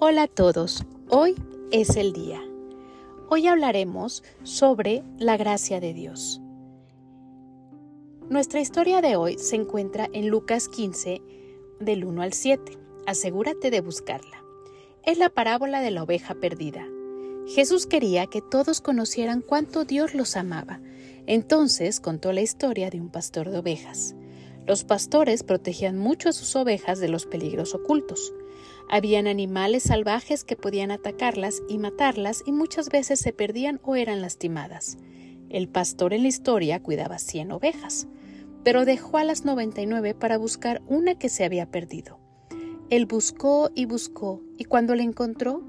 Hola a todos, hoy es el día. Hoy hablaremos sobre la gracia de Dios. Nuestra historia de hoy se encuentra en Lucas 15, del 1 al 7. Asegúrate de buscarla. Es la parábola de la oveja perdida. Jesús quería que todos conocieran cuánto Dios los amaba. Entonces contó la historia de un pastor de ovejas. Los pastores protegían mucho a sus ovejas de los peligros ocultos. Habían animales salvajes que podían atacarlas y matarlas y muchas veces se perdían o eran lastimadas. El pastor en la historia cuidaba 100 ovejas, pero dejó a las 99 para buscar una que se había perdido. Él buscó y buscó y cuando la encontró,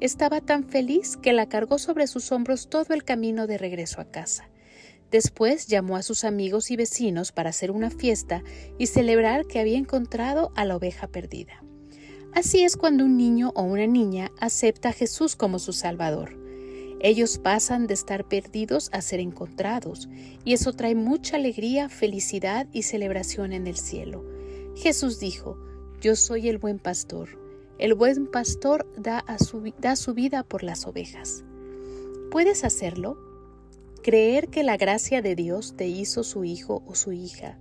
estaba tan feliz que la cargó sobre sus hombros todo el camino de regreso a casa. Después llamó a sus amigos y vecinos para hacer una fiesta y celebrar que había encontrado a la oveja perdida. Así es cuando un niño o una niña acepta a Jesús como su Salvador. Ellos pasan de estar perdidos a ser encontrados, y eso trae mucha alegría, felicidad y celebración en el cielo. Jesús dijo, Yo soy el buen pastor. El buen pastor da, su, da su vida por las ovejas. ¿Puedes hacerlo? Creer que la gracia de Dios te hizo su hijo o su hija.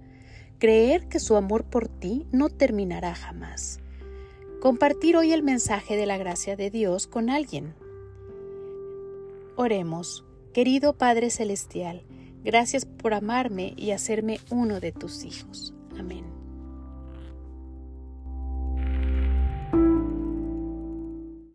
Creer que su amor por ti no terminará jamás compartir hoy el mensaje de la gracia de Dios con alguien. Oremos, querido Padre Celestial, gracias por amarme y hacerme uno de tus hijos. Amén.